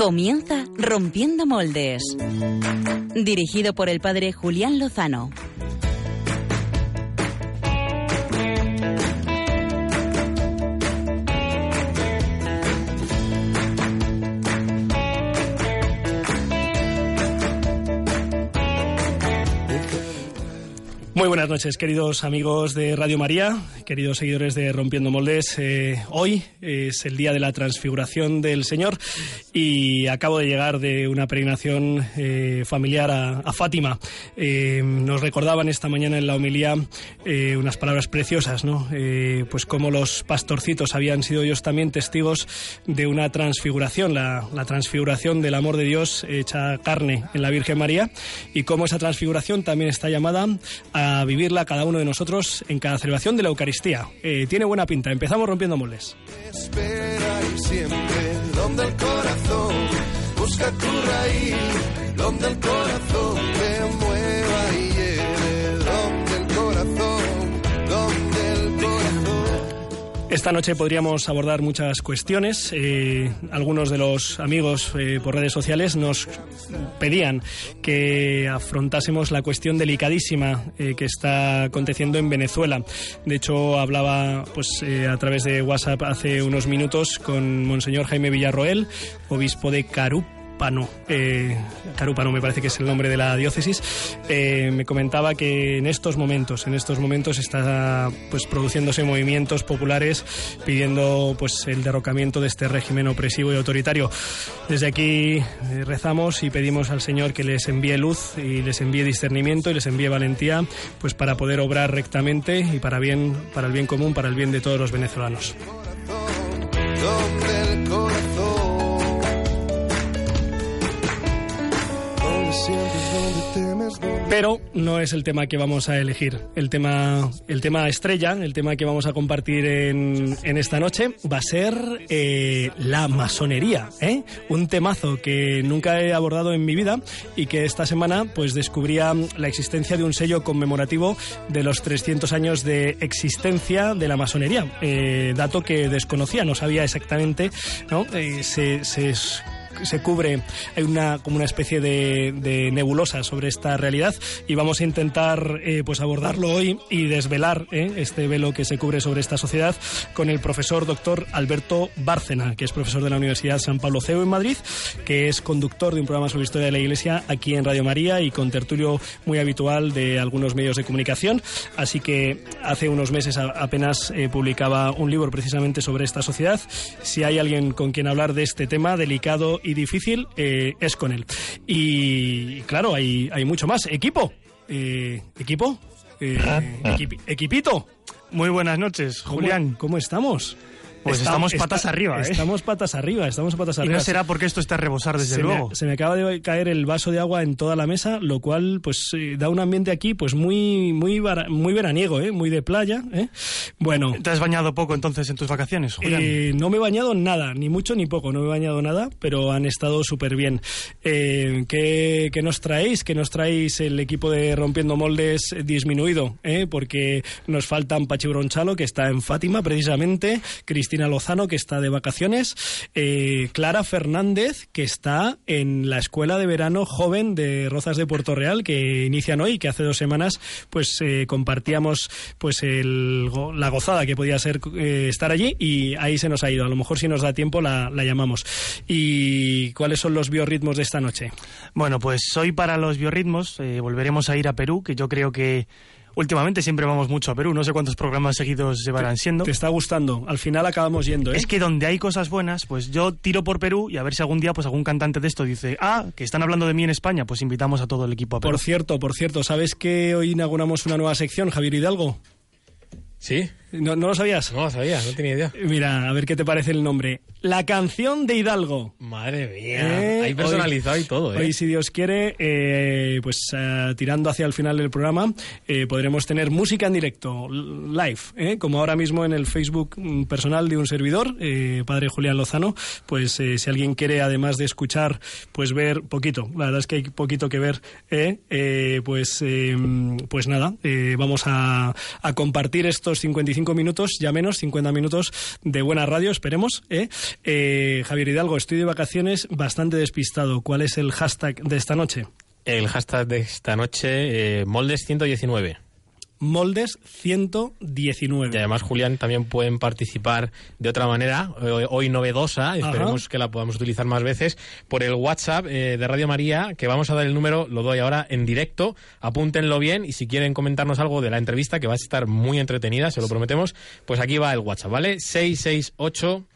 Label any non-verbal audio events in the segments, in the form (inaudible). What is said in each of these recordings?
Comienza Rompiendo Moldes. Dirigido por el padre Julián Lozano. Muy buenas noches, queridos amigos de Radio María, queridos seguidores de Rompiendo Moldes. Eh, hoy es el día de la transfiguración del Señor y acabo de llegar de una peregrinación eh, familiar a, Fátima. Eh, nos recordaban esta mañana en la homilía unas palabras preciosas, ¿no? pues como los pastorcitos habían sido ellos también testigos de una transfiguración, la, la transfiguración del amor de Dios hecha carne en la Virgen María y cómo esa transfiguración también está llamada a vivirla cada uno de nosotros en cada celebración de la Eucaristía. Eh, tiene buena pinta. Empezamos rompiendo moldes. Espera y siempre donde el corazón busca tu raíz, donde el corazón te mueva y Esta noche podríamos abordar muchas cuestiones. Eh, algunos de los amigos eh, por redes sociales nos pedían que afrontásemos la cuestión delicadísima eh, que está aconteciendo en Venezuela. De hecho, hablaba pues a través de WhatsApp hace unos minutos con Monseñor Jaime Villarroel, obispo de Carup Carúpano, eh, me parece que es el nombre de la diócesis, eh, me comentaba que en estos momentos, en estos momentos está pues produciéndose movimientos populares pidiendo pues el derrocamiento de este régimen opresivo y autoritario. Desde aquí eh, rezamos y pedimos al Señor que les envíe luz y les envíe discernimiento y les envíe valentía pues para poder obrar rectamente y para bien para el bien común, para el bien de todos los venezolanos. Pero no es el tema que vamos a elegir. El tema, el tema estrella, el tema que vamos a compartir en, esta noche, va a ser eh, la masonería. ¿eh? Un temazo que nunca he abordado en mi vida y que esta semana pues descubría la existencia de un sello conmemorativo de los 300 años de existencia de la masonería. Eh, dato que desconocía, no sabía exactamente. ¿no? se, se se cubre, hay una como una especie de, nebulosa sobre esta realidad y vamos a intentar eh, pues abordarlo hoy y desvelar eh, este velo que se cubre sobre esta sociedad con el profesor doctor Alberto Bárcena, que es profesor de la Universidad San Pablo CEU en Madrid, que es conductor de un programa sobre historia de la Iglesia aquí en Radio María y con tertulio muy habitual de algunos medios de comunicación. Así que hace unos meses apenas eh, publicaba un libro precisamente sobre esta sociedad. Si hay alguien con quien hablar de este tema delicado y difícil eh, es con él. Y claro, hay, hay mucho más. Equipo. Eh, equipo. Eh, ah, ah. equipito. Muy buenas noches, Julián. ¿Cómo estamos? Pues estamos patas arriba, ¿eh? Estamos patas arriba, estamos patas arriba. Y no será porque esto está a rebosar, desde luego. se me acaba de caer el vaso de agua en toda la mesa, lo cual pues eh, da un ambiente aquí pues muy muy muy veraniego, ¿eh? Muy de playa, ¿eh? Bueno. ¿Te has bañado poco entonces en tus vacaciones, Julián? Eh, no me he bañado nada, ni mucho ni poco, no me he bañado nada, pero han estado súper bien. ¿qué, ¿qué, nos traéis? ¿Qué nos traéis el equipo de Rompiendo Moldes disminuido? Porque nos faltan Pachi Bronchalo, que está en Fátima precisamente, Cristina Lozano, que está de vacaciones, eh, Clara Fernández, que está en la Escuela de Verano Joven de Rozas de Puerto Real, que inician hoy, que hace dos semanas pues eh, compartíamos pues la gozada que podía ser eh, estar allí y ahí se nos ha ido. A lo mejor si nos da tiempo la, la llamamos. ¿Y cuáles son los biorritmos de esta noche? Bueno, pues hoy para los biorritmos volveremos a ir a Perú, que yo creo que Últimamente siempre vamos mucho a Perú, no sé cuántos programas seguidos llevarán siendo. Te está gustando, al final acabamos yendo. ¿eh? Es que donde hay cosas buenas, pues yo tiro por Perú y a ver si algún día pues algún cantante de esto dice, ah, que están hablando de mí en España, pues invitamos a todo el equipo a Perú. Por cierto, por cierto, ¿sabes que hoy inauguramos una nueva sección, Javier Hidalgo? Sí. ¿No, ¿No, lo sabías? No lo sabía, no tenía idea. Mira, a ver qué te parece el nombre. La canción de Hidalgo. Madre mía. Eh, Hay personalizado y todo, ¿eh? Hoy, si Dios quiere, eh, pues eh, tirando hacia el final del programa, podremos tener música en directo, live, como ahora mismo en el Facebook mm, personal de un servidor, Padre Julián Lozano. Pues si alguien quiere, además de escuchar, pues ver poquito. La verdad es que hay poquito que ver. pues, pues nada, vamos a, a compartir estos 55 45 minutos, ya menos, 50 minutos de buena radio, esperemos. ¿eh? Eh, Javier Hidalgo, estoy de vacaciones bastante despistado. ¿Cuál es el hashtag de esta noche? El hashtag de esta noche, eh, moldes119. Moldes 119. Y además, Julián, también pueden participar de otra manera, eh, hoy novedosa, esperemos que la podamos utilizar más veces, por el WhatsApp eh, de Radio María, que vamos a dar el número, lo doy ahora en directo, apúntenlo bien y si quieren comentarnos algo de la entrevista, que va a estar muy entretenida, se lo prometemos, pues aquí va el WhatsApp, ¿vale? 668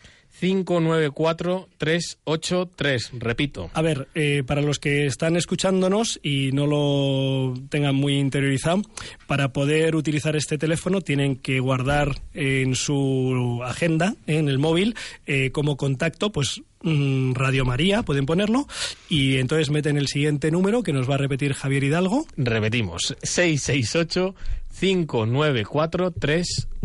594-383. Repito. A ver, eh, para los que están escuchándonos y no lo tengan muy interiorizado, para poder utilizar este teléfono tienen que guardar en su agenda, en el móvil, eh, como contacto, pues mm, Radio María, pueden ponerlo, y entonces meten el siguiente número que nos va a repetir Javier Hidalgo. Repetimos, 668 594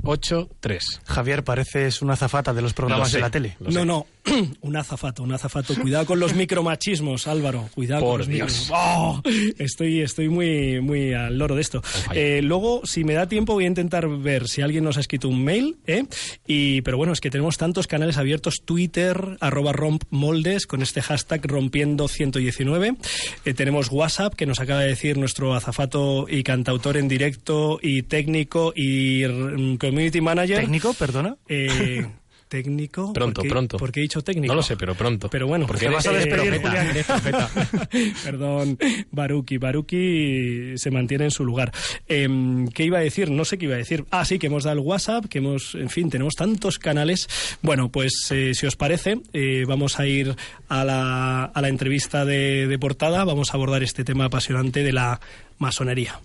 383. Javier, pareces una azafata de los programas Lo sé, de la tele. lo sé. No, no, (clears throat) un azafato, un azafato. Cuidado con los micromachismos, Álvaro. Cuidado con Por los Dios. ¡Oh! Estoy, estoy muy, muy al loro de esto. fire. Eh, luego, si me da tiempo, voy a intentar ver si alguien nos ha escrito un mail. ¿eh? Y, pero bueno, es que tenemos tantos canales abiertos: Twitter, arroba rompmoldes, con este hashtag rompiendo 119. Eh, tenemos WhatsApp, que nos acaba de decir nuestro azafato y cantautor en directo, y técnico, y mm, community manager. ¿Técnico, perdona? Eh, (laughs) técnico. Pronto, ¿Por qué- pronto. ¿Por qué he dicho técnico? No lo sé, pero pronto. Pero bueno, porque eres- vas a eres despedir, profeta, Julián. (laughs) Perdón, Baruki. Baruki se mantiene en su lugar. Em, ¿Qué iba a decir? No sé qué iba a decir. Ah, sí, que hemos dado el WhatsApp, que hemos, en fin, tenemos tantos canales. Bueno, pues eh, si os parece, eh, vamos a ir a la, a la entrevista de, de portada. Vamos a abordar este tema apasionante de la masonería.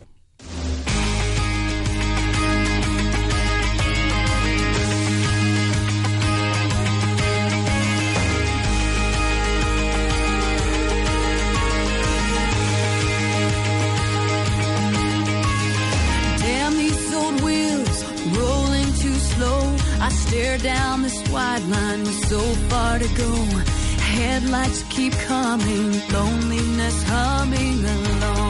So far. Headlights keep coming, along.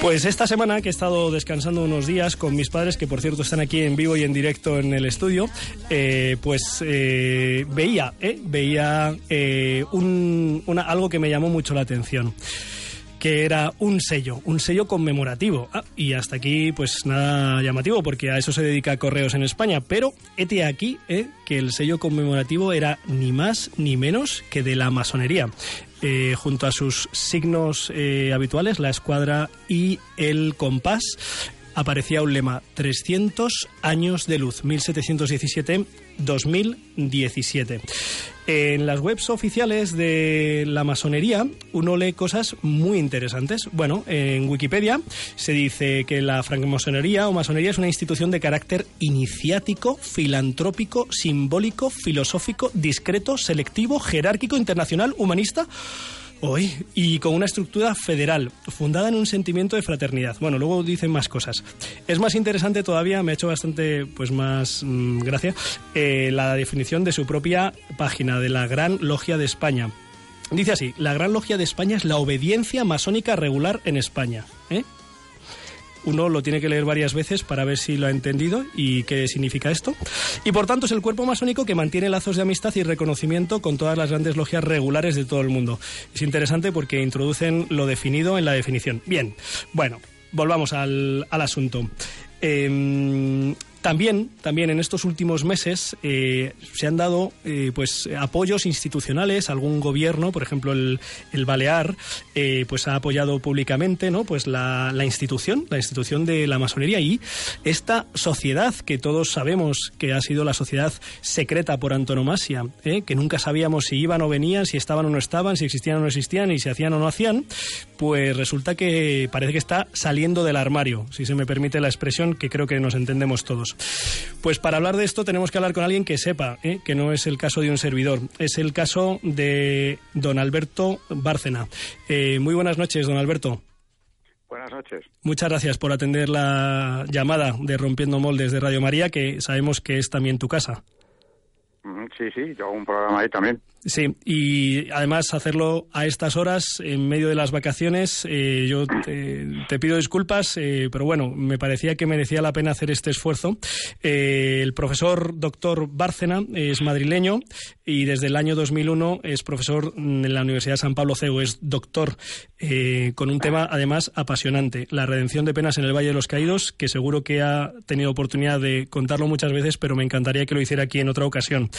Pues esta semana que he estado descansando unos días con mis padres, que por cierto están aquí en vivo y en directo en el estudio, eh, pues eh, veía, eh, veía eh, un- algo que me llamó mucho la atención que era un sello, un sello conmemorativo. Ah, y hasta aquí, pues nada llamativo, porque a eso se dedica Correos en España. Pero hete aquí eh, que el sello conmemorativo era ni más ni menos que de la masonería. Eh, junto a sus signos eh, habituales, la escuadra y el compás, aparecía un lema 300 años de luz 1717-2017 en las webs oficiales de la masonería uno lee cosas muy interesantes. Bueno en Wikipedia se dice que la francmasonería o masonería es una institución de carácter iniciático filantrópico simbólico filosófico discreto selectivo jerárquico internacional humanista Hoy, y con una estructura federal, fundada en un sentimiento de fraternidad. Bueno, luego dicen más cosas. Es más interesante todavía, me ha hecho bastante pues más mm, gracia, eh, la definición de su propia página, de la Gran Logia de España. Dice así, la Gran Logia de España es la obediencia masónica regular en España. ¿eh? Uno lo tiene que leer varias veces para ver si lo ha entendido y qué significa esto. Y por tanto es el cuerpo masónico que mantiene lazos de amistad y reconocimiento con todas las grandes logias regulares de todo el mundo. Es interesante porque introducen lo definido en la definición. Bien, bueno, volvamos al, al asunto. Em, también, también en estos últimos meses eh, se han dado eh, pues apoyos institucionales, algún gobierno, por ejemplo el, el Balear, eh, pues ha apoyado públicamente ¿no? pues la, la institución, la institución de la masonería y esta sociedad que todos sabemos que ha sido la sociedad secreta por antonomasia, que nunca sabíamos si iban o venían, si estaban o no estaban, si existían o no existían y si hacían o no hacían, pues resulta que parece que está saliendo del armario, si se me permite la expresión, que creo que nos entendemos todos. Pues para hablar de esto tenemos que hablar con alguien que sepa, ¿eh? que no es el caso de un servidor, es el caso de don Alberto Bárcena. Eh, muy buenas noches, don Alberto. Buenas noches. Muchas gracias por atender la llamada de Rompiendo Moldes de Radio María, que sabemos que es también tu casa. Mm, Sí, sí, yo hago un programa ahí también. Sí, y además hacerlo a estas horas, en medio de las vacaciones, eh, yo te, pido disculpas, eh, pero bueno, me parecía que merecía la pena hacer este esfuerzo. Eh, el profesor doctor Bárcena es madrileño y desde el año 2001 es profesor en la Universidad de San Pablo CEU, es doctor con un tema además apasionante, la redención de penas en el Valle de los Caídos, que seguro que ha tenido oportunidad de contarlo muchas veces, pero me encantaría que lo hiciera aquí en otra ocasión.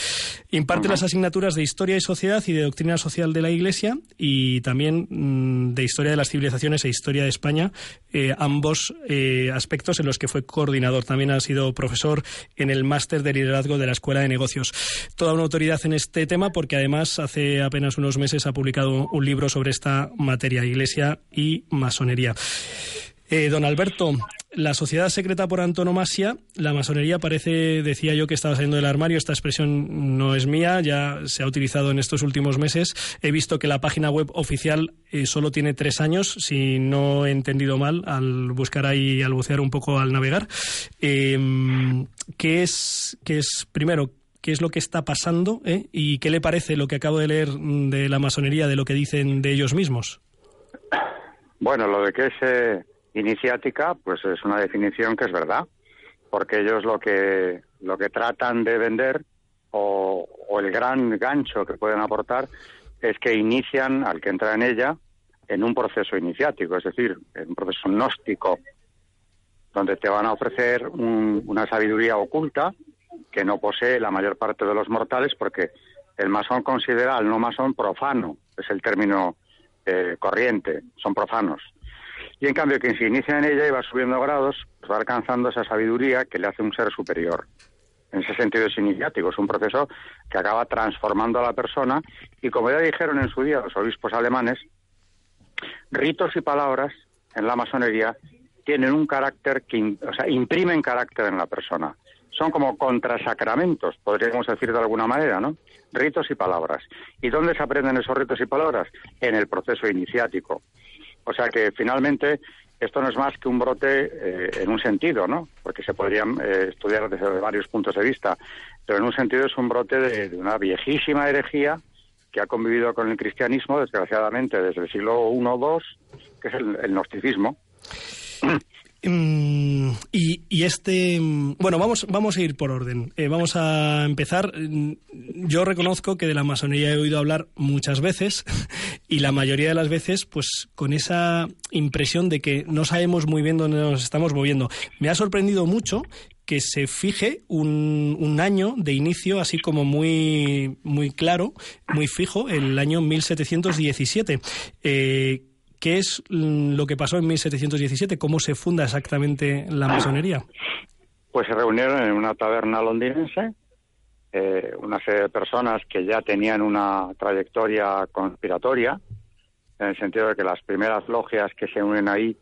Imparte las asignaturas de Historia y Sociedad y de Doctrina Social de la Iglesia y también mm, de Historia de las Civilizaciones e Historia de España, eh, ambos eh, aspectos en los que fue coordinador. También ha sido profesor en el máster de liderazgo de la Escuela de Negocios. Toda una autoridad en este tema porque además hace apenas unos meses ha publicado un libro sobre esta materia, Iglesia y masonería. Eh, don Alberto, la sociedad secreta por antonomasia, la masonería parece, decía yo que estaba saliendo del armario, esta expresión no es mía, ya se ha utilizado en estos últimos meses. He visto que la página web oficial eh, solo tiene tres años, si no he entendido mal, al buscar ahí, al bucear un poco, al navegar. Em, ¿qué, es, ¿Qué es, primero, qué es lo que está pasando eh? y qué le parece lo que acabo de leer de la masonería, de lo que dicen de ellos mismos? Bueno, lo de que es eh, iniciática, pues es una definición que es verdad, porque ellos lo que lo que tratan de vender o, el gran gancho que pueden aportar es que inician al que entra en ella en un proceso iniciático, es decir, en un proceso gnóstico, donde te van a ofrecer una sabiduría oculta que no posee la mayor parte de los mortales, porque el masón considera al no masón profano, es el término eh, corriente, son profanos. Y en cambio, quien se inicia en ella y va subiendo grados, pues va alcanzando esa sabiduría que le hace un ser superior. En ese sentido es iniciático, es un proceso que acaba transformando a la persona y como ya dijeron en su día los obispos alemanes, ritos y palabras en la masonería tienen un carácter que, o sea, imprimen carácter en la persona. Son como contrasacramentos, podríamos decir de alguna manera, ¿no? Ritos y palabras. ¿Y dónde se aprenden esos ritos y palabras? En el proceso iniciático. O sea que finalmente esto no es más que un brote eh, en un sentido, ¿no? Porque se podrían eh, estudiar desde varios puntos de vista, pero en un sentido es un brote de, una viejísima herejía que ha convivido con el cristianismo, desgraciadamente, desde el siglo I o II, que es el, el gnosticismo. Mm, y, este, mm, bueno, vamos, vamos a ir por orden. Eh, vamos a empezar. Mm, yo reconozco que de la masonería he oído hablar muchas veces (laughs) y la mayoría de las veces, pues con esa impresión de que no sabemos muy bien dónde nos estamos moviendo. Me ha sorprendido mucho que se fije un, año de inicio así como muy, muy claro, muy fijo, el año 1717. Eh, ¿Qué es mm, lo que pasó en 1717? ¿Cómo se funda exactamente la masonería? Pues se reunieron en una taberna londinense eh, una serie de personas que ya tenían una trayectoria conspiratoria, en el sentido de que las primeras logias que se unen ahí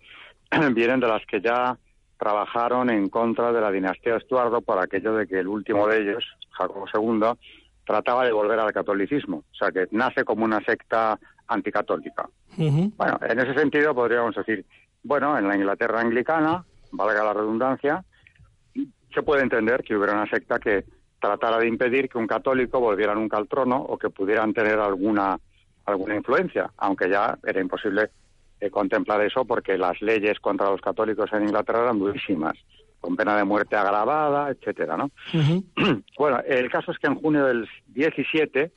(clears throat) vienen de las que ya trabajaron en contra de la dinastía de Estuardo por aquello de que el último de ellos, Jacobo II, trataba de volver al catolicismo. O sea, que nace como una secta anticatólica. Bueno, en ese sentido podríamos decir, bueno, en la Inglaterra anglicana, valga la redundancia, se puede entender que hubiera una secta que tratara de impedir que un católico volviera nunca al trono o que pudieran tener alguna alguna influencia, aunque ya era imposible eh, contemplar eso porque las leyes contra los católicos en Inglaterra eran durísimas, con pena de muerte agravada, etcétera, ¿no? (clears throat) bueno, el caso es que en junio del 17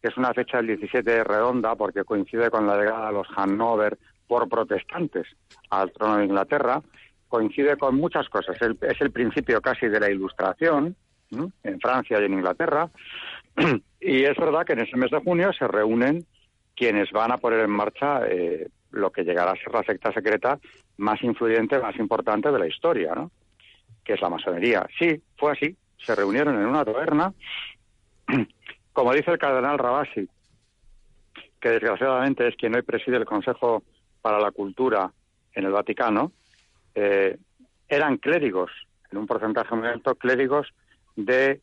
que es una fecha del 17 redonda porque coincide con la llegada de los Hanover por protestantes al trono de Inglaterra, coincide con muchas cosas. es el principio casi de la Ilustración en Francia y en Inglaterra. (clears throat) y es verdad que en ese mes de junio se reúnen quienes van a poner en marcha eh, lo que llegará a ser la secta secreta más influyente, más importante de la historia, ¿no? Que es la masonería. Sí, fue así. Se reunieron en una taberna (clears throat) como dice el cardenal Rabasi, que desgraciadamente es quien hoy preside el Consejo para la Cultura en el Vaticano, eh, eran clérigos, en un porcentaje muy alto, clérigos de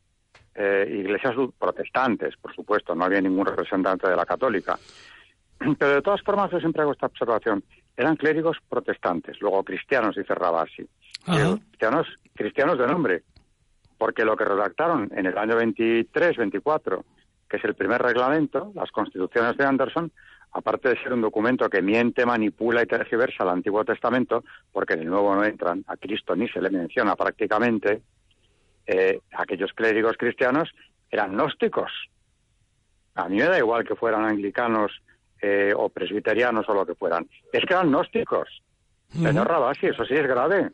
eh, iglesias protestantes, por supuesto, no había ningún representante de la católica. (clears throat) Pero de todas formas, yo siempre hago esta observación. Eran clérigos protestantes, luego cristianos, dice Rabasi. Cristianos, cristianos de nombre, porque lo que redactaron en el año 23, 24 que es el primer reglamento, las constituciones de Anderson, aparte de ser un documento que miente, manipula y tergiversa el Antiguo Testamento, porque en el Nuevo no entran, a Cristo ni se le menciona prácticamente, eh, aquellos clérigos cristianos eran gnósticos. A mí me da igual que fueran anglicanos eh, o presbiterianos o lo que fueran. Es que eran gnósticos. Señor Rabasi, eso sí es grave.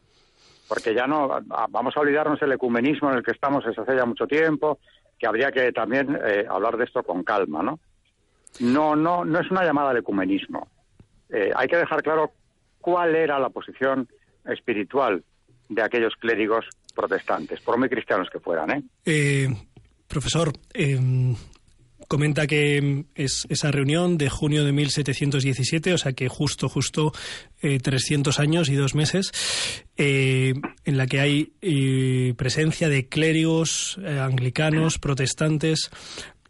Porque ya no, vamos a olvidarnos el ecumenismo en el que estamos desde hace ya mucho tiempo, que habría que también eh, hablar de esto con calma, ¿no? No, no, no es una llamada al ecumenismo. Eh, hay que dejar claro cuál era la posición espiritual de aquellos clérigos protestantes, por muy cristianos que fueran, ¿eh? eh profesor, em, comenta que es esa reunión de junio de 1717, o sea que justo, justo eh, 300 años y dos meses, eh, en la que hay eh, presencia de clérigos eh, anglicanos, protestantes,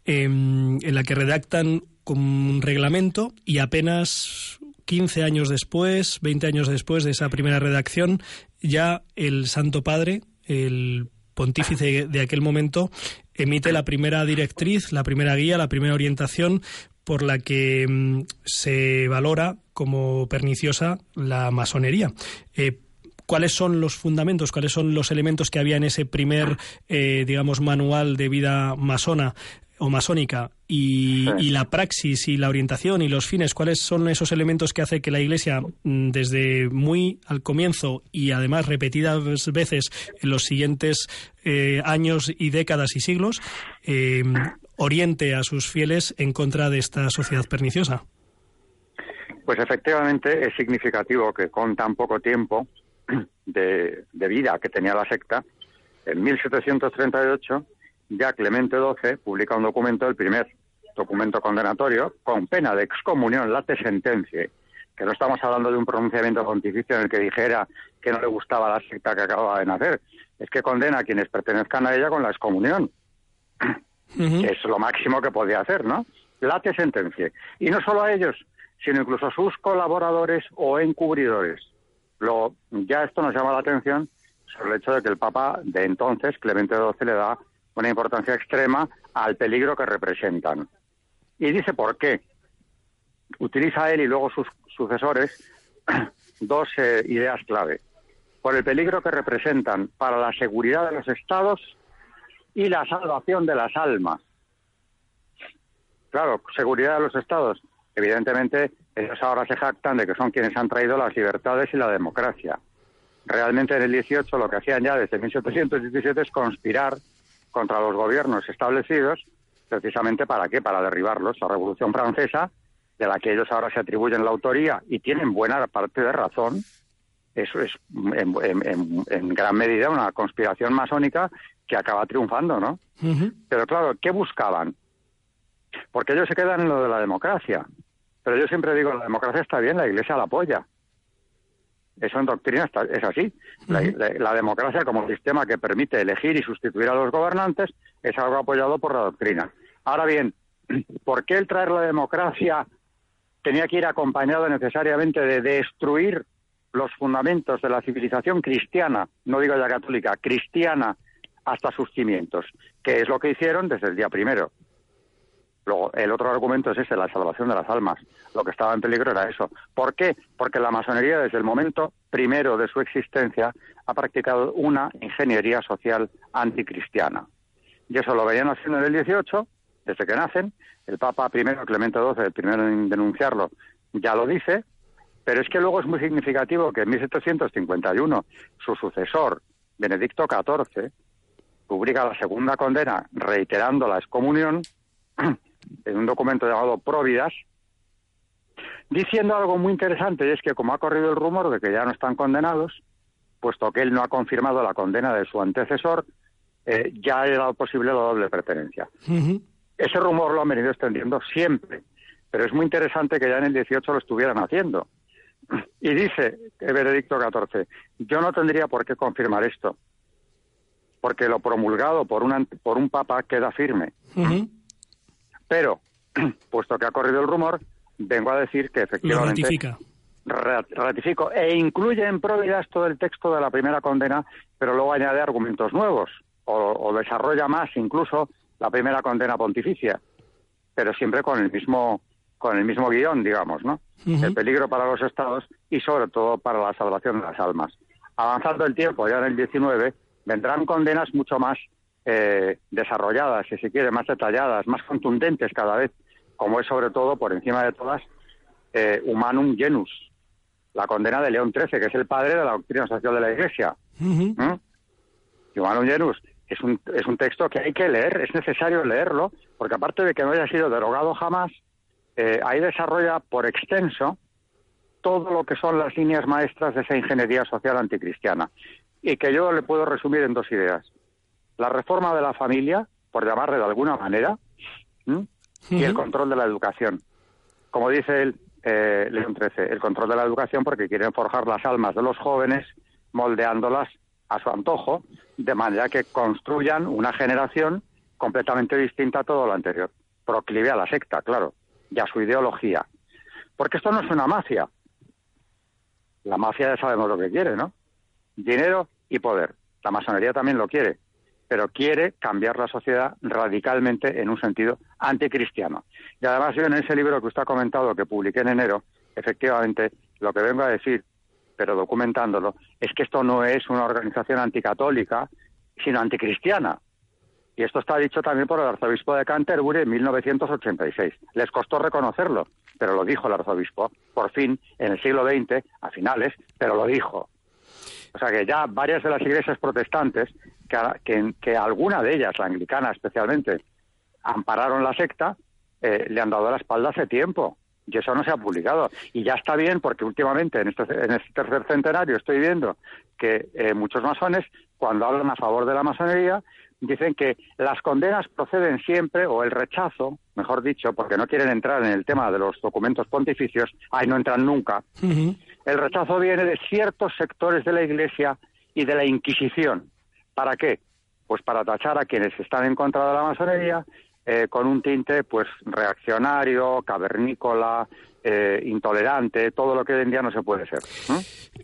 em, en la que redactan un reglamento y apenas 15 años después, 20 años después de esa primera redacción, ya el Santo Padre, el pontífice de aquel momento, emite la primera directriz, la primera guía, la primera orientación por la que mm, se valora como perniciosa la masonería. Eh, ¿Cuáles son los fundamentos, cuáles son los elementos que había en ese primer, eh, digamos, manual de vida masona o masónica y, y, la praxis y la orientación y los fines, ¿cuáles son esos elementos que hace que la Iglesia mm, desde muy al comienzo y además repetidas veces en los siguientes eh, años y décadas y siglos eh, oriente a sus fieles en contra de esta sociedad perniciosa? Pues efectivamente es significativo que con tan poco tiempo de, de vida que tenía la secta, en 1738 ya Clemente XII publica un documento, el primer documento condenatorio, con pena de excomunión, late sentencia, que no estamos hablando de un pronunciamiento pontificio en el que dijera que no le gustaba la secta que acababa de nacer, es que condena a quienes pertenezcan a ella con la excomunión, que es lo máximo que podía hacer, ¿no? Late sentencia. Y no solo a ellos, sino incluso a sus colaboradores o encubridores. Lo, ya esto nos llama la atención sobre el hecho de que el Papa de entonces, Clemente XII, le da una importancia extrema al peligro que representan. Y dice por qué. Utiliza él y luego sus sucesores (clears throat) dos eh, ideas clave. Por el peligro que representan para la seguridad de los estados y la salvación de las almas. Claro, seguridad de los estados. Evidentemente, ellos ahora se jactan de que son quienes han traído las libertades y la democracia. Realmente en el 18 lo que hacían ya desde 1717 es conspirar contra los gobiernos establecidos, precisamente para qué? Para derribarlos. La Revolución Francesa, de la que ellos ahora se atribuyen la autoría y tienen buena parte de razón, eso es en, en, en gran medida una conspiración masónica que acaba triunfando, ¿no? Pero claro, ¿qué buscaban? Porque ellos se quedan en lo de la democracia. Pero yo siempre digo, la democracia está bien, la Iglesia la apoya. Eso en doctrina está, es así. La, la, la, democracia como sistema que permite elegir y sustituir a los gobernantes es algo apoyado por la doctrina. Ahora bien, (clears throat) ¿por qué el traer la democracia tenía que ir acompañado necesariamente de destruir los fundamentos de la civilización cristiana, no digo ya católica, cristiana, hasta sus cimientos? Que es lo que hicieron desde el día primero. Luego, el otro argumento es ese, la salvación de las almas. Lo que estaba en peligro era eso. ¿Por qué? Porque la masonería, desde el momento primero de su existencia, ha practicado una ingeniería social anticristiana. Y eso lo venían haciendo en el 18, desde que nacen. El Papa primero, Clemente XII, el primero en denunciarlo, ya lo dice. Pero es que luego es muy significativo que en 1751 su sucesor, Benedicto XIV, publica la segunda condena reiterando la excomunión (clears throat) en un documento llamado Providas, diciendo algo muy interesante, y es que como ha corrido el rumor de que ya no están condenados, puesto que él no ha confirmado la condena de su antecesor, eh, ya era posible la doble pertenencia. Uh -huh. Ese rumor lo han venido extendiendo siempre, pero es muy interesante que ya en el 18 lo estuvieran haciendo. Y dice Benedicto XIV, yo no tendría por qué confirmar esto, porque lo promulgado por, una, por un papa queda firme. Uh -huh. Pero, (clears throat) puesto que ha corrido el rumor, vengo a decir que efectivamente... Lo ratifica. Ratifico. E incluye en Providas todo el texto de la primera condena, pero luego añade argumentos nuevos, o, o desarrolla más incluso la primera condena pontificia. pero siempre con el mismo con el mismo guion, digamos, ¿no? El peligro para los estados y sobre todo para la salvación de las almas. Avanzando el tiempo, ya en el 19, vendrán condenas mucho más eh, desarrolladas, si se quiere, más detalladas, más contundentes cada vez, como es sobre todo, por encima de todas, eh, Humanum Genus, la condena de León XIII, que es el padre de la doctrina social de la Iglesia. Humanum Genus es un, es un texto que hay que leer, es necesario leerlo, porque aparte de que no haya sido derogado jamás, eh, ahí desarrolla por extenso todo lo que son las líneas maestras de esa ingeniería social anticristiana. Y que yo le puedo resumir en dos ideas. La reforma de la familia, por llamarle de alguna manera, y el control de la educación. Como dice el eh, León XIII, el control de la educación porque quieren forjar las almas de los jóvenes moldeándolas a su antojo, de manera que construyan una generación completamente distinta a todo lo anterior, proclive a la secta, claro, y a su ideología. Porque esto no es una mafia. La mafia ya sabemos lo que quiere, ¿no? Dinero y poder. La masonería también lo quiere, pero quiere cambiar la sociedad radicalmente en un sentido anticristiano. Y además yo en ese libro que usted ha comentado, que publiqué en enero, efectivamente, lo que vengo a decir pero documentándolo, es que esto no es una organización anticatólica, sino anticristiana. Y esto está dicho también por el arzobispo de Canterbury en 1986. Les costó reconocerlo, pero lo dijo el arzobispo, por fin, en el siglo XX, a finales, pero lo dijo. O sea que ya varias de las iglesias protestantes, que, que, alguna de ellas, la anglicana especialmente, ampararon la secta, eh, le han dado la espalda hace tiempo y eso no se ha publicado. Y ya está bien porque últimamente en este, en este tercer centenario estoy viendo que eh, muchos masones, cuando hablan a favor de la masonería, dicen que las condenas proceden siempre, o el rechazo, mejor dicho, porque no quieren entrar en el tema de los documentos pontificios, ahí no entran nunca, el rechazo viene de ciertos sectores de la Iglesia y de la Inquisición. ¿Para qué? Pues para tachar a quienes están en contra de la masonería eh, con un tinte pues reaccionario, cavernícola, eh, intolerante, todo lo que hoy en día no se puede ser.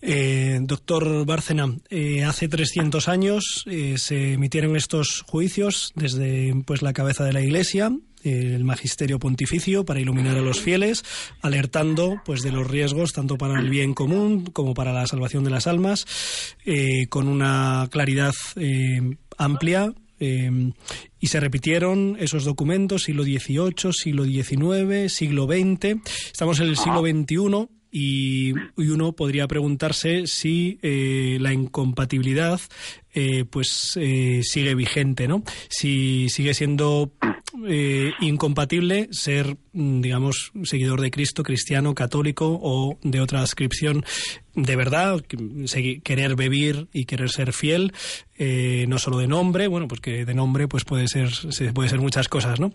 Eh, doctor Bárcena, hace 300 años se emitieron estos juicios desde pues la cabeza de la Iglesia, el magisterio pontificio para iluminar a los fieles, alertando pues de los riesgos tanto para el bien común como para la salvación de las almas, con una claridad amplia Em, y se repitieron esos documentos, siglo XVIII, siglo XIX, siglo XX. Estamos en el siglo XXI y, uno podría preguntarse si eh, la incompatibilidad eh, pues eh, sigue vigente, ¿no? Si sigue siendo incompatible ser, mm, digamos, seguidor de Cristo, cristiano, católico o de otra ascripción de verdad, querer vivir y querer ser fiel, no solo de nombre, bueno, pues que de nombre pues puede ser, puede ser muchas cosas, ¿no?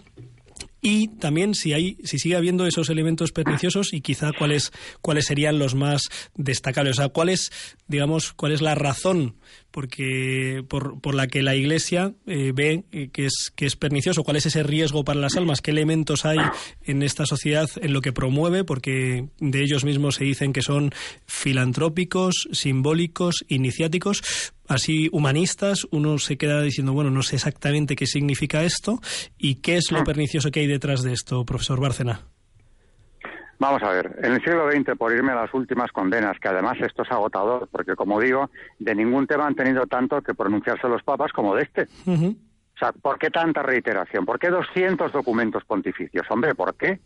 Y también si hay si sigue habiendo esos elementos perniciosos y quizá cuáles cuáles serían los más destacables. O sea cuál es digamos cuál es la razón porque por, por la que la Iglesia eh, ve eh, que es que es pernicioso cuál es ese riesgo para las almas qué elementos hay en esta sociedad en lo que promueve porque de ellos mismos se dicen que son filantrópicos simbólicos iniciáticos así humanistas, uno se queda diciendo, bueno, no sé exactamente qué significa esto y qué es lo ah. pernicioso que hay detrás de esto, profesor Bárcena. Vamos a ver, en el siglo XX, por irme a las últimas condenas, que además esto es agotador, porque como digo, de ningún tema han tenido tanto que pronunciarse los papas como de este. O sea, ¿por qué tanta reiteración? ¿Por qué 200 documentos pontificios? Hombre, ¿por qué?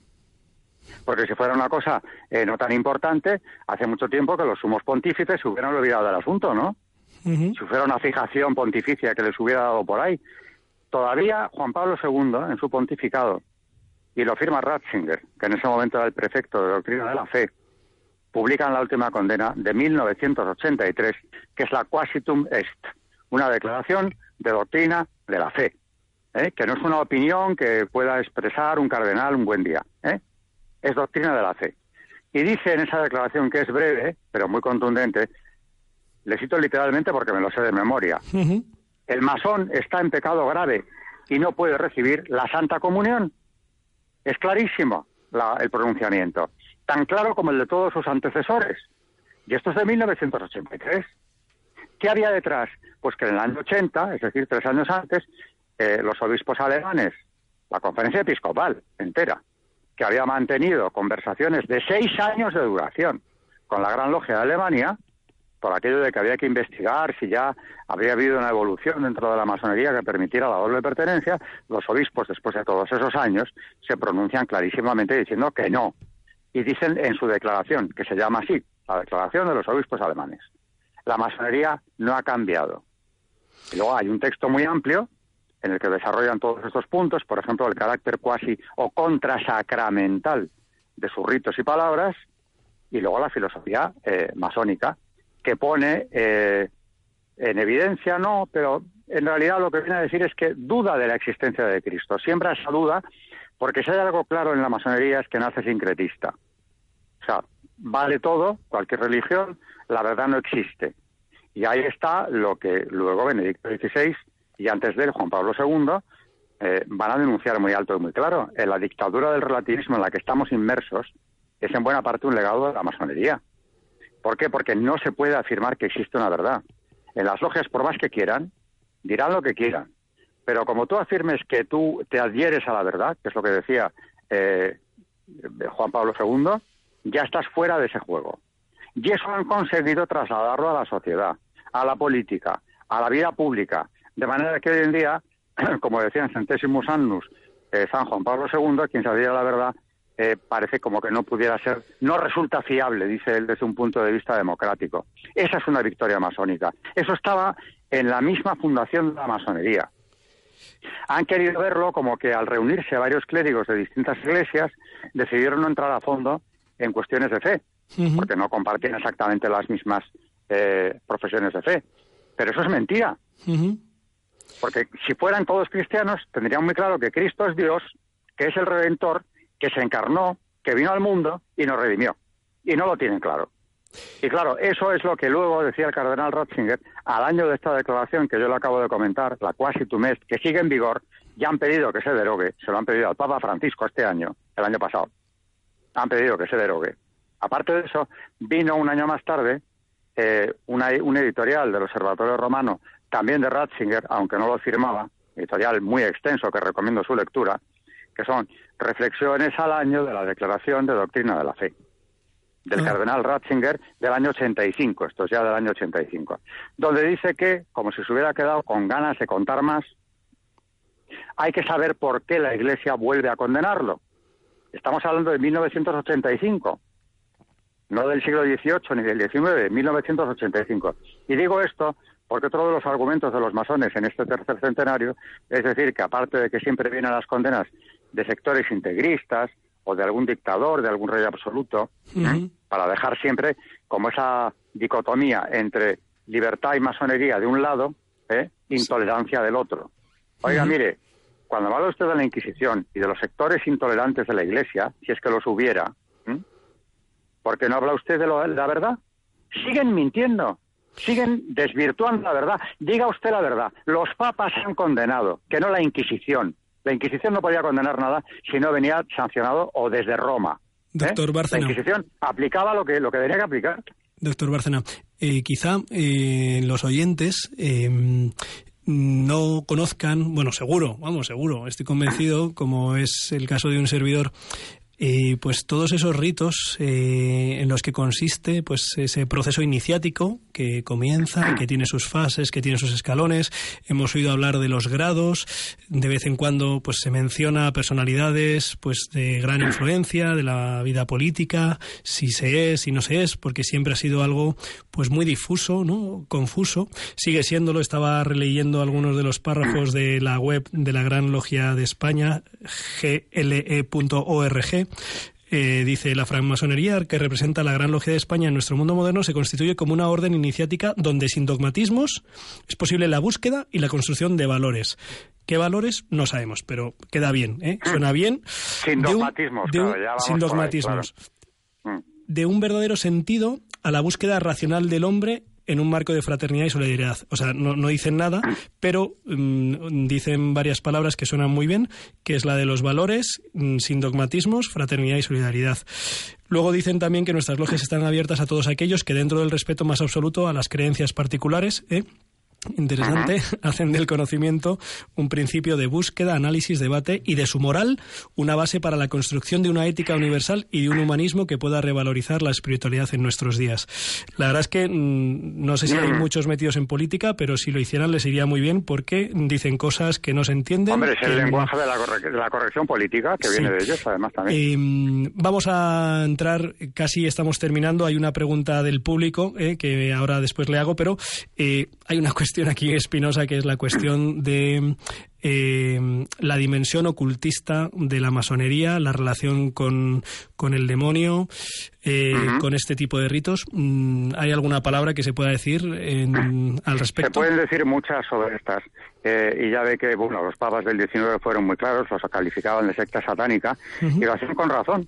Porque si fuera una cosa eh, no tan importante, hace mucho tiempo que los sumos pontífices se hubieran olvidado del asunto, ¿no? si fuera una fijación pontificia que les hubiera dado por ahí. Todavía Juan Pablo II, en su pontificado, y lo firma Ratzinger, que en ese momento era el prefecto de doctrina de la fe, publican la última condena de 1983, que es la Quasitum Est, una declaración de doctrina de la fe, ¿eh? que no es una opinión que pueda expresar un cardenal un buen día, ¿eh? es doctrina de la fe. Y dice en esa declaración, que es breve, pero muy contundente, le cito literalmente porque me lo sé de memoria. El masón está en pecado grave y no puede recibir la Santa Comunión. Es clarísimo el pronunciamiento, tan claro como el de todos sus antecesores. Y esto es de 1983. ¿Qué había detrás? Pues que en el año 80, es decir, tres años antes, eh, los obispos alemanes, la conferencia episcopal entera, que había mantenido conversaciones de seis años de duración con la Gran Logia de Alemania, por aquello de que había que investigar si ya habría habido una evolución dentro de la masonería que permitiera la doble pertenencia, los obispos, después de todos esos años, se pronuncian clarísimamente diciendo que no. Y dicen en su declaración, que se llama así, la Declaración de los Obispos Alemanes, la masonería no ha cambiado. Y luego hay un texto muy amplio en el que desarrollan todos estos puntos, por ejemplo, el carácter cuasi o contrasacramental de sus ritos y palabras, y luego la filosofía eh, masónica, que pone eh, en evidencia, no, pero en realidad lo que viene a decir es que duda de la existencia de Cristo, siembra esa duda, porque si hay algo claro en la masonería es que nace sincretista. O sea, vale todo, cualquier religión, la verdad no existe. Y ahí está lo que luego Benedicto XVI y antes de él Juan Pablo II eh, van a denunciar muy alto y muy claro. En la dictadura del relativismo en la que estamos inmersos es en buena parte un legado de la masonería. ¿Por qué? Porque no se puede afirmar que existe una verdad. En las logias, por más que quieran, dirán lo que quieran. Pero como tú afirmes que tú te adhieres a la verdad, que es lo que decía eh, Juan Pablo II, ya estás fuera de ese juego. Y eso han conseguido trasladarlo a la sociedad, a la política, a la vida pública. De manera que hoy en día, (clears throat) como decía en Centésimos Annus eh, San Juan Pablo II, quien sabía la verdad, eh, parece como que no pudiera ser, no resulta fiable, dice él, desde un punto de vista democrático. Esa es una victoria masónica. Eso estaba en la misma fundación de la masonería. Han querido verlo como que al reunirse varios clérigos de distintas iglesias, decidieron no entrar a fondo en cuestiones de fe, porque no compartían exactamente las mismas eh, profesiones de fe. Pero eso es mentira. Porque si fueran todos cristianos, tendrían muy claro que Cristo es Dios, que es el Redentor, que se encarnó, que vino al mundo y nos redimió. Y no lo tienen claro. Y claro, eso es lo que luego decía el cardenal Ratzinger al año de esta declaración que yo le acabo de comentar, la quasi tumest, que sigue en vigor, ya han pedido que se derogue, se lo han pedido al Papa Francisco este año, el año pasado. Han pedido que se derogue. Aparte de eso, vino un año más tarde eh, una, un editorial del Observatorio Romano, también de Ratzinger, aunque no lo firmaba, editorial muy extenso que recomiendo su lectura, que son reflexiones al año de la Declaración de Doctrina de la Fe del ah. cardenal Ratzinger del año 85, esto es ya del año 85, donde dice que, como si se hubiera quedado con ganas de contar más, hay que saber por qué la Iglesia vuelve a condenarlo. Estamos hablando de 1985, no del siglo XVIII ni del XIX, 1985. Y digo esto porque otro de los argumentos de los masones en este tercer centenario es decir que aparte de que siempre vienen las condenas de sectores integristas o de algún dictador, de algún rey absoluto, ¿eh? para dejar siempre como esa dicotomía entre libertad y masonería de un lado, ¿eh? intolerancia del otro. Oiga, mire, cuando habla usted de la Inquisición y de los sectores intolerantes de la Iglesia, si es que los hubiera, ¿por qué no habla usted de, de la verdad? Siguen mintiendo, siguen desvirtuando la verdad. Diga usted la verdad. Los papas han condenado, que no la Inquisición. La Inquisición no podía condenar nada si no venía sancionado o desde Roma. ¿eh? Doctor Bárcena. La Inquisición aplicaba lo que, lo que tenía que aplicar. Doctor Bárcena, eh, quizá eh, los oyentes no conozcan, bueno, seguro, vamos, seguro, estoy convencido, como es el caso de un servidor, y pues todos esos ritos eh, en los que consiste pues ese proceso iniciático que comienza, que tiene sus fases, que tiene sus escalones. Hemos oído hablar de los grados, de vez en cuando pues se menciona personalidades pues de gran influencia de la vida política, si se es, si no se es, porque siempre ha sido algo pues muy difuso, ¿no? confuso. Sigue siéndolo, estaba releyendo algunos de los párrafos de la web de la Gran Logia de España, gle.org eh, dice la francmasonería, que representa la gran logia de España en nuestro mundo moderno, se constituye como una orden iniciática donde sin dogmatismos es posible la búsqueda y la construcción de valores. ¿Qué valores? No sabemos, pero queda bien, ¿eh? suena bien. Sin dogmatismos, sin dogmatismos. Mm. De un verdadero sentido a la búsqueda racional del hombre en un marco de fraternidad y solidaridad. O sea, no, no dicen nada, pero mm, dicen varias palabras que suenan muy bien, que es la de los valores, mm, sin dogmatismos, fraternidad y solidaridad. Luego dicen también que nuestras logias están abiertas a todos aquellos que dentro del respeto más absoluto a las creencias particulares, ¿eh? Interesante, (laughs) hacen del conocimiento un principio de búsqueda, análisis, debate y de su moral una base para la construcción de una ética universal y de un humanismo que pueda revalorizar la espiritualidad en nuestros días. La verdad es que mm, no sé si hay muchos metidos en política, pero si lo hicieran les iría muy bien porque dicen cosas que no se entienden. Hombre, es el lenguaje de la, corrección política que viene de ellos, además también. Eh, vamos a entrar, casi estamos terminando. Hay una pregunta del público eh, que ahora después le hago, pero eh, hay una cuestión cuestión aquí espinosa que es la cuestión de eh, la dimensión ocultista de la masonería, la relación con, con el demonio, eh, con este tipo de ritos. Mm, ¿Hay alguna palabra que se pueda decir al respecto? Se pueden decir muchas sobre estas. Eh, y ya ve que bueno, los papas del 19 fueron muy claros, los calificaban de secta satánica, y lo hacían con razón.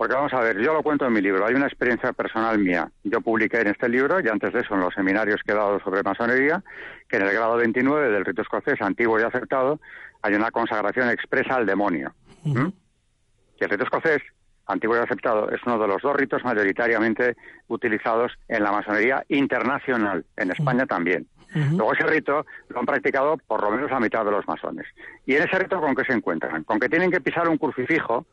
Porque vamos a ver, yo lo cuento en mi libro, hay una experiencia personal mía. Yo publiqué en este libro, y antes de eso en los seminarios que he dado sobre masonería, que en el grado 29 del rito escocés antiguo y aceptado hay una consagración expresa al demonio. Y el rito escocés antiguo y aceptado es uno de los dos ritos mayoritariamente utilizados en la masonería internacional, en España también. Luego ese rito lo han practicado por lo menos la mitad de los masones. ¿Y en ese rito con qué se encuentran? Con que tienen que pisar un crucifijo